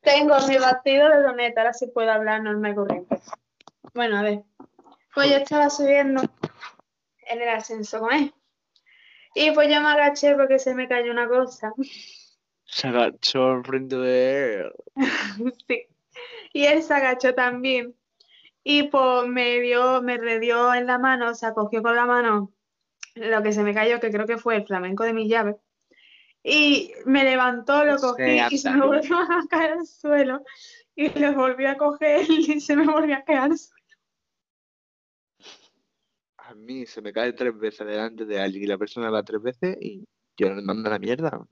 Speaker 4: Tengo mi batido de doneta, ahora sí puedo hablar normal y corriente. Bueno, a ver. Pues yo estaba subiendo en el ascensor con él. Y pues yo me agaché porque se me cayó una cosa.
Speaker 1: Se agachó enfrente de él.
Speaker 4: Sí. Y él se agachó también. Y pues me dio, me redió en la mano, o sea, cogió con la mano lo que se me cayó, que creo que fue el flamenco de mi llave. Y me levantó, lo cogí y se me volvió a caer al suelo. Y lo volví a coger y se me volvió a caer al suelo.
Speaker 1: A mí se me cae tres veces delante de alguien y la persona va tres veces y yo le mando la mierda.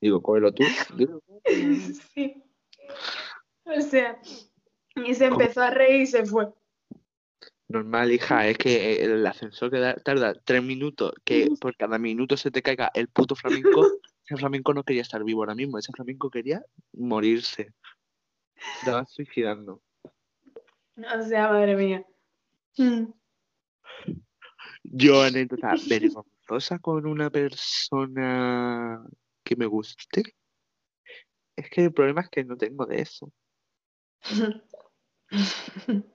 Speaker 1: Digo, cógelo tú. Digo,
Speaker 4: Sí. O sea, y se empezó a reír y se fue.
Speaker 1: Normal, hija, es que el ascensor que da- tarda tres minutos, que por cada minuto se te caiga el puto flamenco, ese flamenco no quería estar vivo ahora mismo, ese flamenco quería morirse. Se estaba suicidando.
Speaker 4: O sea, madre mía. Mm.
Speaker 1: Yo, anécdota vergonzosa con una persona que me guste. Es que el problema es que no tengo de eso.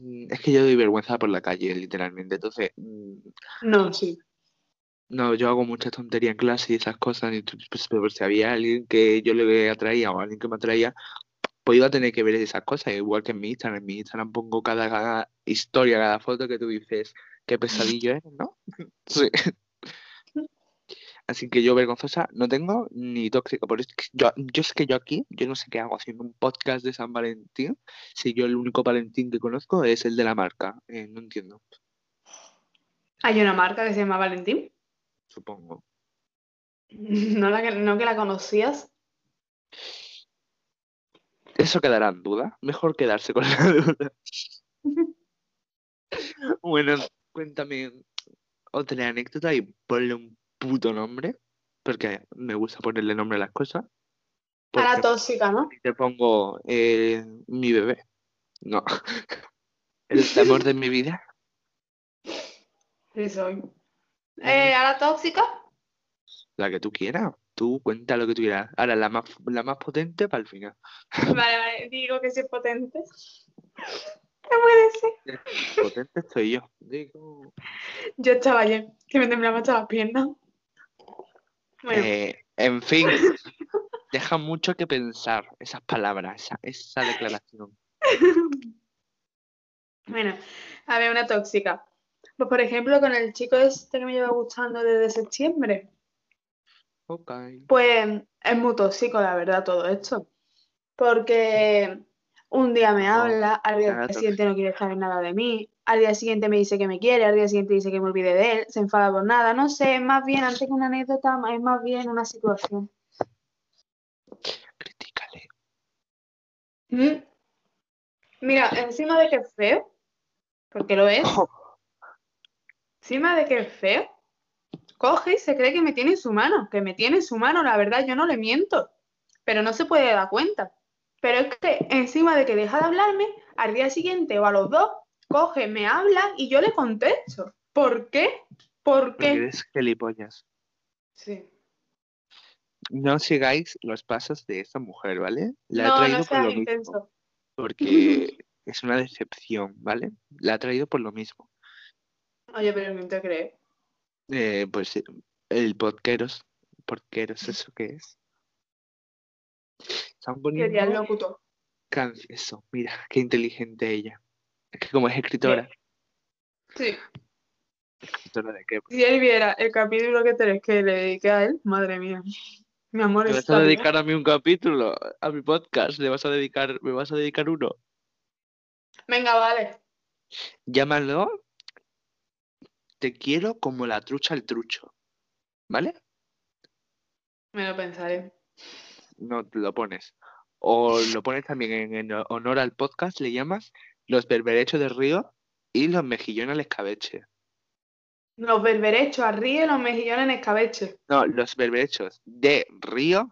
Speaker 1: Mm, Es que yo doy vergüenza por la calle, literalmente. Entonces, mm,
Speaker 4: No, sí.
Speaker 1: no, yo hago mucha tontería en clase y esas cosas. Y pues, pero si había alguien que yo le atraía o alguien que me atraía, pues iba a tener que ver esas cosas. Igual que en mi Instagram. En mi Instagram pongo cada, cada historia, cada foto que tú dices, qué pesadillo eres, ¿no? Sí. Así que yo vergonzosa no tengo ni tóxica. Por es yo, yo sé que yo aquí, yo no sé qué hago haciendo un podcast de San Valentín, si yo el único Valentín que conozco es el de la marca. Eh, no entiendo,
Speaker 4: Hay una marca que se llama Valentín.
Speaker 1: supongo.
Speaker 4: No, la que, no que la conocías.
Speaker 1: Eso quedará en duda. Mejor quedarse con la duda. Bueno, cuéntame otra anécdota y ponle un puto nombre, porque me gusta ponerle nombre a las cosas. Por
Speaker 4: A la
Speaker 1: ejemplo,
Speaker 4: tóxica, ¿no?
Speaker 1: te pongo eh, mi bebé. No. El amor de mi vida.
Speaker 4: Sí, soy. Eh, a la tóxica.
Speaker 1: La que tú quieras. Tú cuenta lo que tú quieras. Ahora, la más, la más potente para el final.
Speaker 4: Vale, vale, digo que sí es potente. ¿Qué puede ser?
Speaker 1: Potente estoy yo. Digo.
Speaker 4: Yo estaba ayer, que me temblaban hasta las piernas. Bueno,
Speaker 1: Eh, en fin, deja mucho que pensar esas palabras, esa, esa declaración.
Speaker 4: bueno, a ver, una tóxica. Pues por ejemplo, con el chico este que me lleva gustando desde septiembre.
Speaker 1: Ok.
Speaker 4: Pues es muy tóxico, la verdad, todo esto. Porque un día me habla, al día siguiente no quiere saber nada de mí, al día siguiente me dice que me quiere, al día siguiente dice que me olvide de él, se enfada por nada. No sé, es más bien, antes que una anécdota, es más bien una situación.
Speaker 1: Critícale.
Speaker 4: Mm. Mira, encima de que es feo, porque lo es, encima de que es feo, coge y se cree que me tiene en su mano, que me tiene en su mano, la verdad, yo no le miento, pero no se puede dar cuenta. Pero es que encima de que deja de hablarme, al día siguiente o a los dos, coge, me habla y yo le contesto. ¿Por qué? ¿Por
Speaker 1: Porque
Speaker 4: qué?
Speaker 1: eres gilipollas.
Speaker 4: Sí.
Speaker 1: No sigáis los pasos de esa mujer, ¿vale? La he
Speaker 4: No,
Speaker 1: traído
Speaker 4: no
Speaker 1: por lo mismo.
Speaker 4: intenso.
Speaker 1: Porque es una decepción, ¿vale? La ha traído por lo mismo.
Speaker 4: Oye, pero no te crees.
Speaker 1: Eh, pues el podqueros. ¿Podqueros eso qué es? Están
Speaker 4: Quería el
Speaker 1: poniendo
Speaker 4: locutor.
Speaker 1: can- Eso, mira, qué inteligente ella. Es que como es escritora,
Speaker 4: Sí.
Speaker 1: ¿escritora de qué?
Speaker 4: Si él viera el capítulo que tenés que le dediqué a él, madre mía. Mi amor
Speaker 1: ¿Me vas a dedicar a mí un capítulo? ¿A mi podcast? ¿Le vas a dedicar, me vas a dedicar uno?
Speaker 4: Venga, vale.
Speaker 1: Llámalo Te quiero como la trucha al trucho. ¿Vale?
Speaker 4: Me lo pensaré.
Speaker 1: No lo pones. O lo pones también en, en honor al podcast, le llamas Los berberechos de río y los mejillones al escabeche.
Speaker 4: Los berberechos a río y los mejillones en escabeche.
Speaker 1: No, los berberechos de río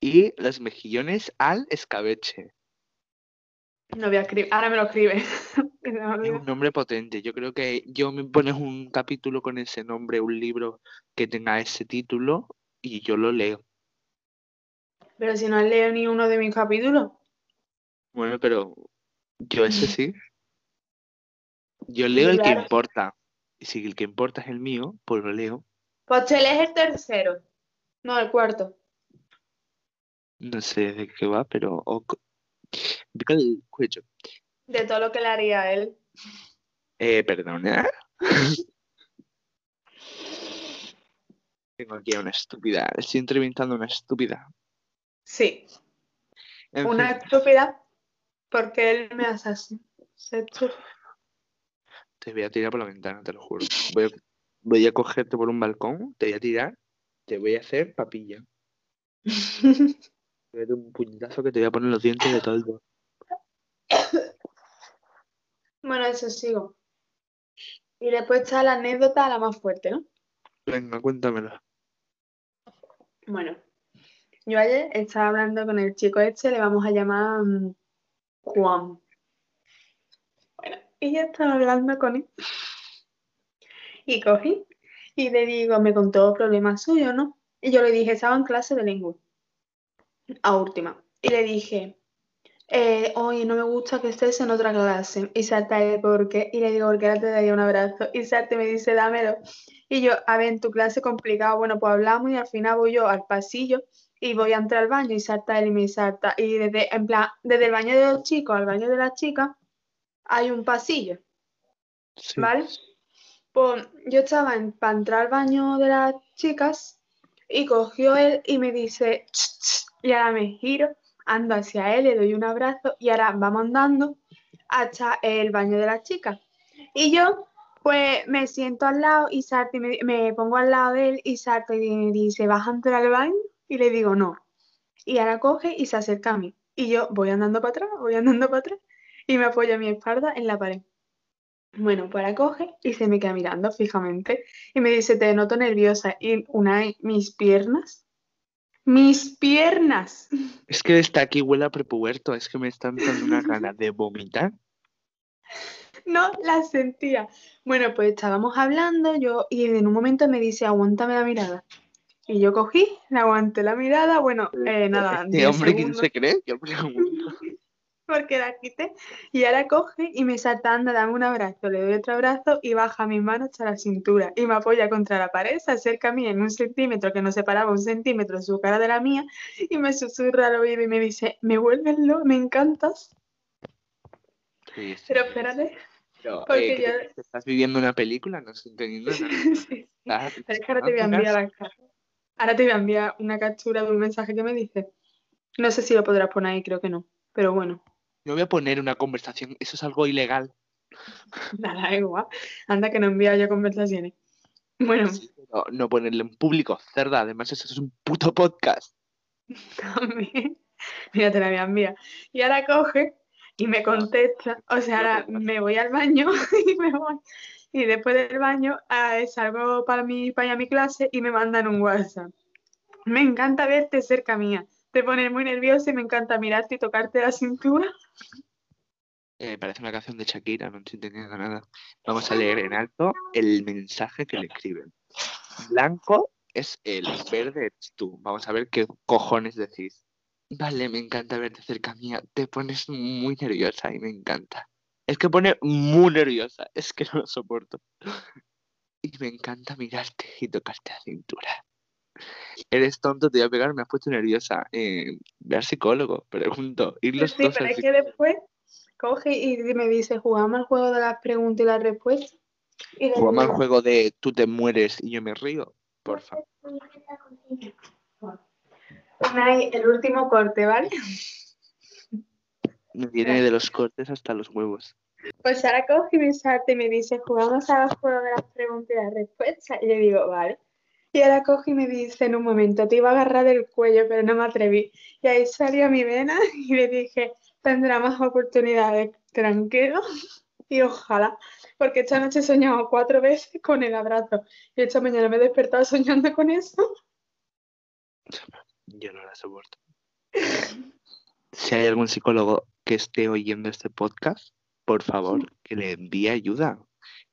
Speaker 1: y los mejillones al escabeche.
Speaker 4: No voy a escribir. Ahora me lo escribe.
Speaker 1: Es un nombre potente. Yo creo que yo me pones un capítulo con ese nombre, un libro que tenga ese título y yo lo leo.
Speaker 4: Pero si no leo ni uno de mis capítulos.
Speaker 1: Bueno, pero yo ese sí. Yo leo el que importa. Y si el que importa es el mío, pues lo leo.
Speaker 4: Pues te lees el tercero. No, el cuarto.
Speaker 1: No sé de qué va, pero... Pica el cuello.
Speaker 4: De todo lo que le haría a él.
Speaker 1: Eh, perdona. Tengo aquí a una estúpida. Estoy entrevistando a una estúpida.
Speaker 4: Sí.
Speaker 1: En
Speaker 4: Una
Speaker 1: fin,
Speaker 4: estúpida. Porque él me hace así.
Speaker 1: Te voy a tirar por la ventana, te lo juro. Voy a, voy a cogerte por un balcón, te voy a tirar, te voy a hacer papilla. Te voy a dar un puñetazo que te voy a poner los dientes de todo
Speaker 4: Bueno, eso sigo. Y después está la anécdota, la más fuerte, ¿no?
Speaker 1: Venga, cuéntamelo.
Speaker 4: Bueno, yo ayer estaba hablando con el chico este, le vamos a llamar mm, Juan. Bueno, yo estaba hablando con él. Y cogí y le digo, me contó problemas suyos, ¿no? Y yo le dije, estaba en clase de lengua, a última. Y le dije, eh, oye, no me gusta que estés en otra clase. Y salta él, ¿por qué? Y le digo, porque ahora te daría un abrazo. Y salta y me dice, dámelo. Y yo, a ver, en tu clase complicado, bueno, pues hablamos y al final voy yo al pasillo y voy a entrar al baño y salta él y me salta. Y desde, en plan, desde el baño de los chicos al baño de las chicas hay un pasillo,
Speaker 1: Sí.
Speaker 4: ¿vale? Pues yo estaba en, para entrar al baño de las chicas y cogió él y me dice, "Ch, ch", y ahora me giro, ando hacia él, le doy un abrazo y ahora vamos andando hasta el baño de las chicas. Y yo, pues me siento al lado y salto y me, me pongo al lado de él y salto y me dice, ¿vas a entrar al baño? Y le digo, no. Y ahora coge y se acerca a mí. Y yo voy andando para atrás, voy andando para atrás y me apoya mi espalda en la pared. Bueno, pues la coge y se me queda mirando fijamente y me dice, te noto nerviosa. Y una mis piernas, mis piernas.
Speaker 1: Es que está aquí huele a prepuberto, es que me están dando una gana de vomitar.
Speaker 4: No la sentía. Bueno, pues estábamos hablando yo y en un momento me dice, aguántame la mirada. Y yo cogí, le aguanté la mirada, bueno, eh, nada.
Speaker 1: Este
Speaker 4: 10
Speaker 1: hombre, ¿quién se cree? Yo.
Speaker 4: Porque la quité. Y ahora coge y me salta, anda, dame un abrazo, le doy otro abrazo y baja mi mano hasta la cintura. Y me apoya contra la pared, se acerca a mí en un centímetro que nos separaba un centímetro su cara de la mía y me susurra al oído y me dice, me vuelves loco, me encantas.
Speaker 1: Sí, sí.
Speaker 4: Pero espérate. Porque
Speaker 1: eh, ¿qué
Speaker 4: yo-
Speaker 1: ¿Estás viviendo una película? No estoy entendiendo nada.
Speaker 4: Sí. Pero es que ahora te voy a enviar la ca- Ahora te voy a enviar una captura de un mensaje que me dice. No sé si lo podrás poner ahí, creo que no. Pero bueno,
Speaker 1: No voy a poner una conversación, eso es algo ilegal.
Speaker 4: nada, igual. Anda que no envía yo conversaciones. Bueno,
Speaker 1: No, no ponerle en público, cerda. Además, eso es un puto podcast.
Speaker 4: también. Mira, te la voy a enviar. Y ahora coge y me contesta. O sea, ahora me voy al baño y me voy. Y después del baño eh, salgo para mi, para mi clase y me mandan un WhatsApp. Me encanta verte cerca mía. Te pones muy nerviosa y me encanta mirarte y tocarte la cintura.
Speaker 1: Eh, parece una canción de Shakira, no estoy entendiendo nada. Vamos a leer en alto el mensaje que le escriben. Blanco es él, verde eres tú. Vamos a ver qué cojones decís. Vale, me encanta verte cerca mía. Te pones muy nerviosa y me encanta. Es que pone muy nerviosa, es que no lo soporto. Y me encanta mirarte y tocarte la cintura. Eres tonto, te voy a pegar, me has puesto nerviosa. Eh, ve al psicólogo, pregunto. Ir los
Speaker 4: Sí,
Speaker 1: dos
Speaker 4: pero es que después coge y me dice, jugamos al juego de las preguntas y las respuestas. Y
Speaker 1: Jugamos al juego de tú te mueres y yo me río. Porfa.
Speaker 4: pon ahí el último corte, ¿vale?
Speaker 1: Me viene de los cortes hasta los huevos.
Speaker 4: Pues ahora coge y me salta y me dice, jugamos al juego de las preguntas y las respuestas. Y le digo, vale. Y ahora coge y me dice en un momento, te iba a agarrar del cuello, pero no me atreví. Y ahí salió mi vena y le dije, tendrá más oportunidades, tranquilo. Y ojalá, porque esta noche he soñado cuatro veces con el abrazo. Y esta mañana me he despertado soñando con eso.
Speaker 1: Yo no la soporto. Si hay algún psicólogo que esté oyendo este podcast, por favor, que le envíe ayuda.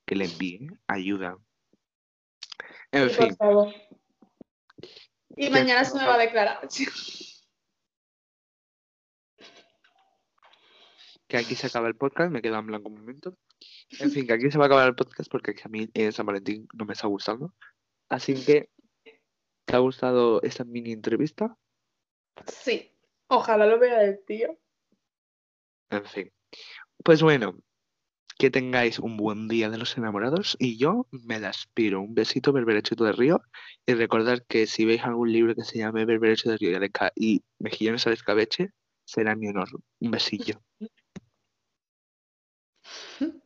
Speaker 1: Que le envíe ayuda. En
Speaker 4: Sí, por
Speaker 1: fin,
Speaker 4: favor. Y mañana se me va a declarar.
Speaker 1: que aquí se acaba el podcast. Me quedo en blanco un momento. En fin, que aquí se va a acabar el podcast porque a mí eh, San Valentín no me está gustando. Así que, ¿te ha gustado esta mini entrevista?
Speaker 4: Sí. Ojalá lo vea el tío.
Speaker 1: En fin. Pues bueno, que tengáis un buen día de los enamorados y yo me despido. Un besito, berberechito de río. Y recordad que si veis algún libro que se llame Berberecho de río y Mejillones al escabeche, será mi honor. Un besillo.